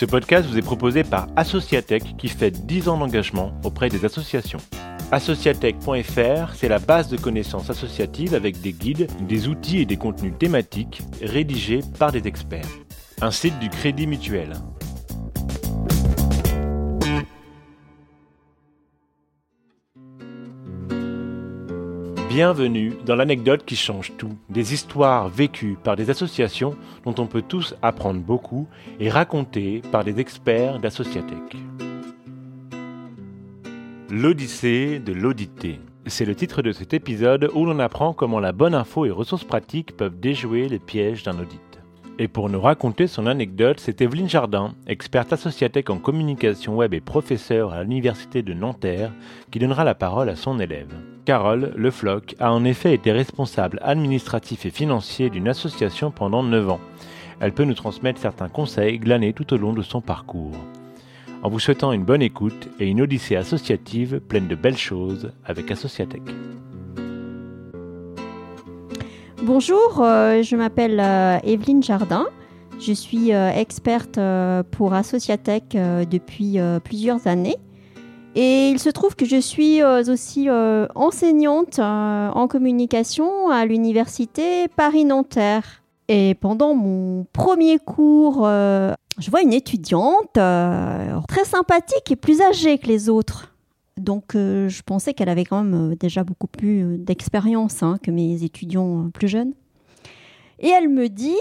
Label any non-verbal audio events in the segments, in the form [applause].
Ce podcast vous est proposé par Associatech qui fait 10 ans d'engagement auprès des associations. Associatech.fr, c'est la base de connaissances associatives avec des guides, des outils et des contenus thématiques rédigés par des experts. Un site du Crédit Mutuel. Bienvenue dans l'anecdote qui change tout, des histoires vécues par des associations dont on peut tous apprendre beaucoup et racontées par des experts d'Associatech. L'Odyssée de l'audité. C'est le titre de cet épisode où l'on apprend comment la bonne info et ressources pratiques peuvent déjouer les pièges d'un audit. Et pour nous raconter son anecdote, c'est Evelyne Jardin, experte associatech en communication web et professeure à l'Université de Nanterre, qui donnera la parole à son élève. Carole Le Floch a en effet été responsable administratif et financier d'une association pendant 9 ans. Elle peut nous transmettre certains conseils glanés tout au long de son parcours. En vous souhaitant une bonne écoute et une odyssée associative pleine de belles choses avec Associatech. Bonjour, euh, je m'appelle euh, Evelyne Jardin. Je suis euh, experte pour Associatech depuis plusieurs années. Et il se trouve que je suis aussi enseignante en communication à l'université Paris-Nanterre. Et pendant mon premier cours, je vois une étudiante très sympathique et plus âgée que les autres. Donc, euh, je pensais qu'elle avait quand même euh, déjà beaucoup plus euh, d'expérience hein, que mes étudiants plus jeunes. Et elle me dit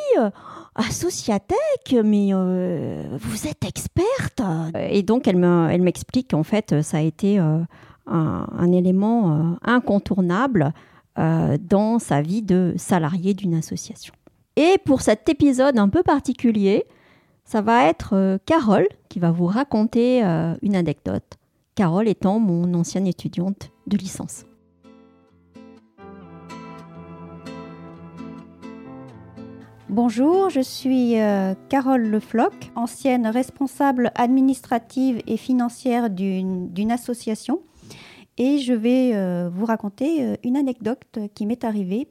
Associatech, mais vous êtes experte Et donc, elle m'explique qu'en fait, ça a été un, élément incontournable dans sa vie de salarié d'une association. Et pour cet épisode un peu particulier, ça va être Carole qui va vous raconter une anecdote Carole étant mon ancienne étudiante de licence. Bonjour, je suis euh, Carole Lefloc, ancienne responsable administrative et financière d'une association. Et je vais euh, vous raconter euh, une anecdote qui m'est arrivée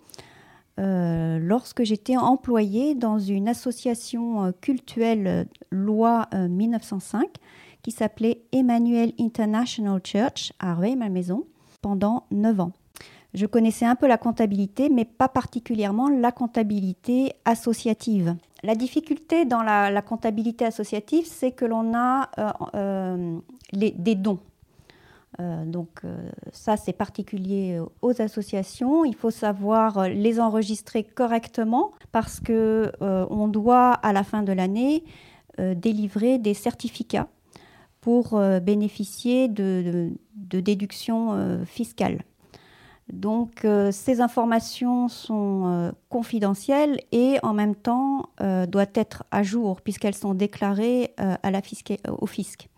lorsque j'étais employée dans une association cultuelle loi 1905 qui s'appelait Emmanuel International Church à Rueil, ma maison, pendant 9 ans. Je connaissais un peu la comptabilité, mais pas particulièrement la comptabilité associative. La difficulté dans la, comptabilité associative, c'est que l'on a euh, euh, des dons. Euh, donc ça, c'est particulier aux associations. Il faut savoir les enregistrer correctement parce que on doit à la fin de l'année délivrer des certificats pour bénéficier de, déductions fiscales. Donc euh, ces informations sont confidentielles et en même temps doivent être à jour puisqu'elles sont déclarées la au fisc.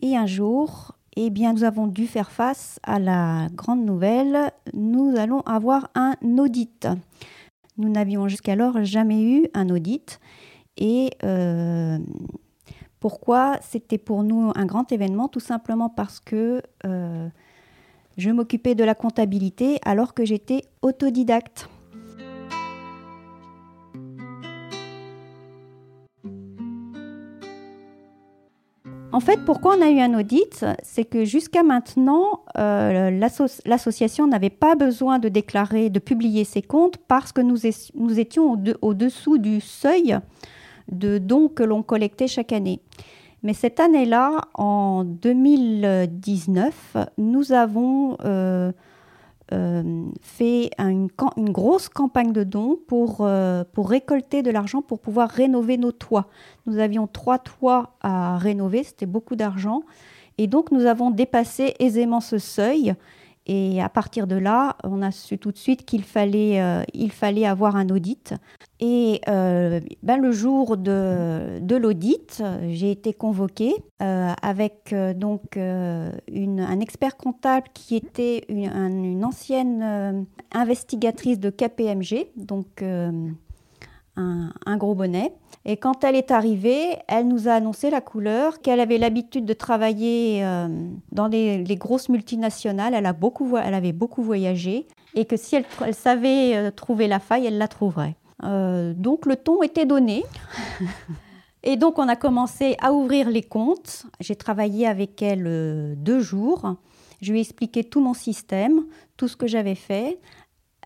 Et un jour, eh bien, nous avons dû faire face à la grande nouvelle, nous allons avoir un audit. Nous n'avions jusqu'alors jamais eu un audit et pourquoi? C'était pour nous un grand événement, tout simplement parce que euh, je m'occupais de la comptabilité alors que j'étais autodidacte. En fait, pourquoi on a eu un audit C'est que jusqu'à maintenant, euh, l'association n'avait pas besoin de déclarer, de publier ses comptes parce que nous, étions au-dessous du seuil de dons que l'on collectait chaque année. Mais cette année-là, en 2019, nous avons euh, euh, fait une, grosse campagne de dons pour, euh, pour récolter de l'argent pour pouvoir rénover nos toits. Nous avions trois toits à rénover, c'était beaucoup d'argent. Et donc nous avons dépassé aisément ce seuil et à partir de là, on a su tout de suite qu'il fallait, euh, il fallait avoir un audit. Et euh, ben, le jour de, de l'audit, j'ai été convoquée euh, avec donc une, un expert comptable qui était une, une ancienne investigatrice de KPMG, donc un, gros bonnet. Et quand elle est arrivée, elle nous a annoncé la couleur, qu'elle avait l'habitude de travailler euh, dans les, grosses multinationales, elle, a beaucoup, elle avait beaucoup voyagé, et que si elle, savait euh, trouver la faille, elle la trouverait. Euh, donc le ton était donné. [laughs] Et donc, on a commencé à ouvrir les comptes. J'ai travaillé avec elle deux jours. Je lui ai expliqué tout mon système, tout ce que j'avais fait.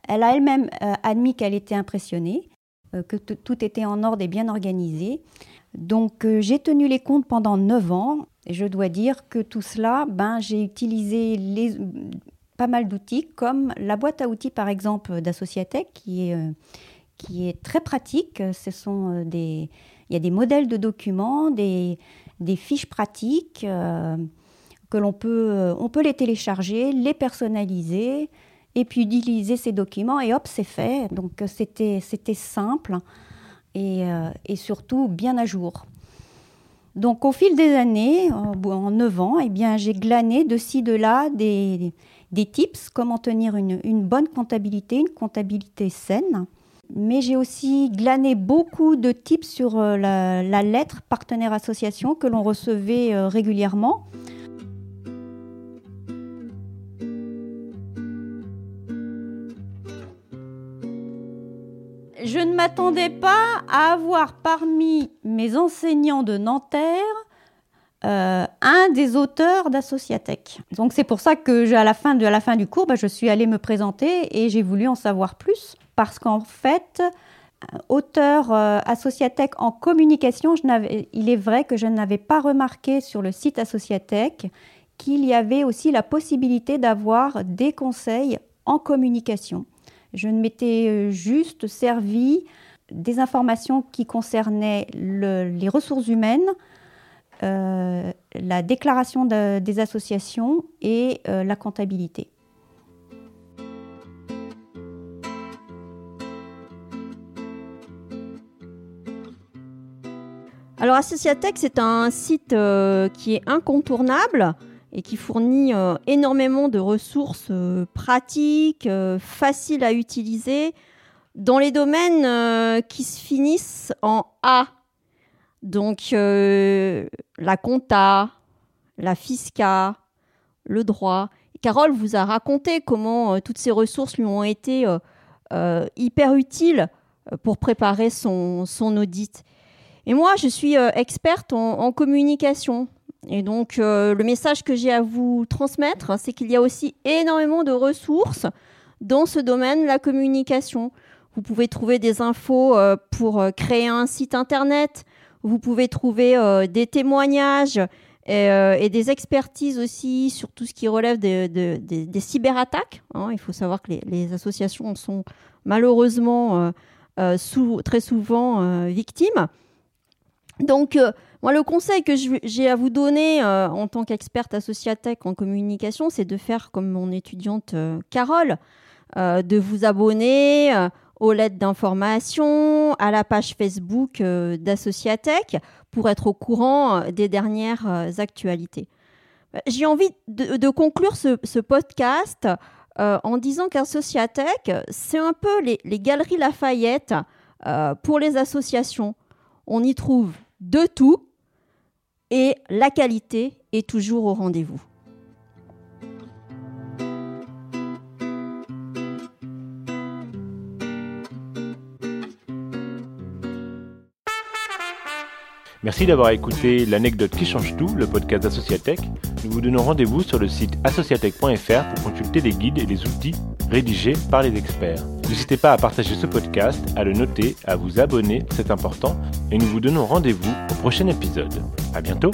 Elle a elle-même admis qu'elle était impressionnée, que tout était en ordre et bien organisé. Donc, j'ai tenu les comptes pendant neuf ans. Et je dois dire que tout cela, ben, j'ai utilisé pas mal d'outils, comme la boîte à outils, par exemple, d'Associatech, qui est, qui est très pratique. Ce sont des il y a des modèles de documents, des, fiches pratiques euh, que l'on peut, euh, on peut les télécharger, les personnaliser et puis utiliser ces documents et hop, c'est fait. Donc c'était, c'était simple et, euh, et, surtout bien à jour. Donc au fil des années, en, 9 ans, eh bien, j'ai glané de ci, de là des, des tips, comment tenir une, une bonne comptabilité, une comptabilité saine mais j'ai aussi glané beaucoup de tips sur euh, la, lettre partenaire association que l'on recevait euh, régulièrement. Je ne m'attendais pas à avoir parmi mes enseignants de Nanterre euh, un des auteurs d'Associatech. Donc c'est pour ça que à la fin du cours, bah, je suis allée me présenter et j'ai voulu en savoir plus parce qu'en fait, euh, auteur euh, en communication, il est vrai que je n'avais pas remarqué sur le site Associatech qu'il y avait aussi la possibilité d'avoir des conseils en communication. Je ne m'étais euh, juste servi des informations qui concernaient les ressources humaines, la déclaration des associations et la comptabilité. Alors Associatech, c'est un site euh, qui est incontournable et qui fournit euh, énormément de ressources euh, pratiques, faciles à utiliser, dans les domaines qui se finissent en A. Donc la compta, la fisca, le droit. Carole vous a raconté comment toutes ces ressources lui ont été hyper utiles pour préparer son audit. Et moi, je suis euh, experte en, communication. Et donc, euh, le message que j'ai à vous transmettre, c'est qu'il y a aussi énormément de ressources dans ce domaine, la communication. Vous pouvez trouver des infos euh, pour créer un site internet. Vous pouvez trouver des témoignages et, des expertises aussi sur tout ce qui relève des cyberattaques. Hein. Il faut savoir que les, associations sont malheureusement très souvent victimes. Donc, euh, moi, le conseil que j'ai à vous donner euh, en tant qu'experte associatech en communication, c'est de faire comme mon étudiante euh, Carole, de vous abonner aux lettres d'information, à la page Facebook d'Associatech pour être au courant des dernières actualités. J'ai envie de, conclure ce, podcast en disant qu'Associatech, c'est un peu les, galeries Lafayette pour les associations. On y trouve de tout et la qualité est toujours au rendez-vous. Merci d'avoir écouté l'anecdote qui change tout, le podcast d'Associatech. Nous vous donnons rendez-vous sur le site associatech.fr pour consulter les guides et les outils rédigés par les experts. N'hésitez pas à partager ce podcast, à le noter, à vous abonner, c'est important, et nous vous donnons rendez-vous au prochain épisode. À bientôt!